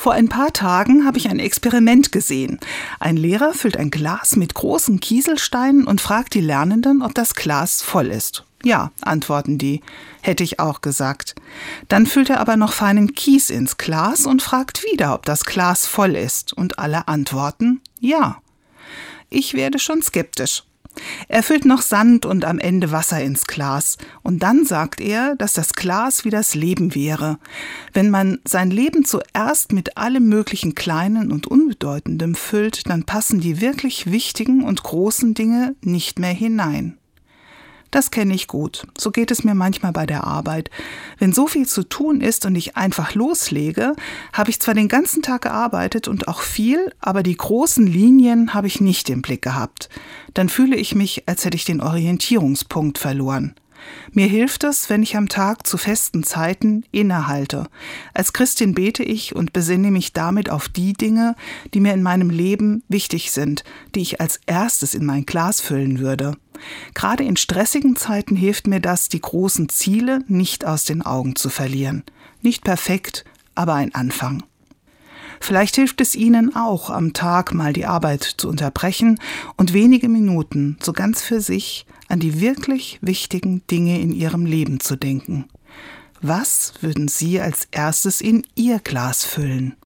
Vor ein paar Tagen habe ich ein Experiment gesehen. Ein Lehrer füllt ein Glas mit großen Kieselsteinen und fragt die Lernenden, ob das Glas voll ist. Ja, antworten die. Hätte ich auch gesagt. Dann füllt er aber noch feinen Kies ins Glas und fragt wieder, ob das Glas voll ist. Und alle antworten ja. Ich werde schon skeptisch. Er füllt noch Sand und am Ende Wasser ins Glas, und dann sagt er, dass das Glas wie das Leben wäre. Wenn man sein Leben zuerst mit allem möglichen Kleinen und Unbedeutendem füllt, dann passen die wirklich wichtigen und großen Dinge nicht mehr hinein. Das kenne ich gut. So geht es mir manchmal bei der Arbeit. Wenn so viel zu tun ist und ich einfach loslege, habe ich zwar den ganzen Tag gearbeitet und auch viel, aber die großen Linien habe ich nicht im Blick gehabt. Dann fühle ich mich, als hätte ich den Orientierungspunkt verloren. Mir hilft es, wenn ich am Tag zu festen Zeiten innehalte. Als Christin bete ich und besinne mich damit auf die Dinge, die mir in meinem Leben wichtig sind, die ich als erstes in mein Glas füllen würde. Gerade in stressigen Zeiten hilft mir das, die großen Ziele nicht aus den Augen zu verlieren. Nicht perfekt, aber ein Anfang. Vielleicht hilft es Ihnen auch, am Tag mal die Arbeit zu unterbrechen und wenige Minuten so ganz für sich an die wirklich wichtigen Dinge in Ihrem Leben zu denken. Was würden Sie als erstes in Ihr Glas füllen?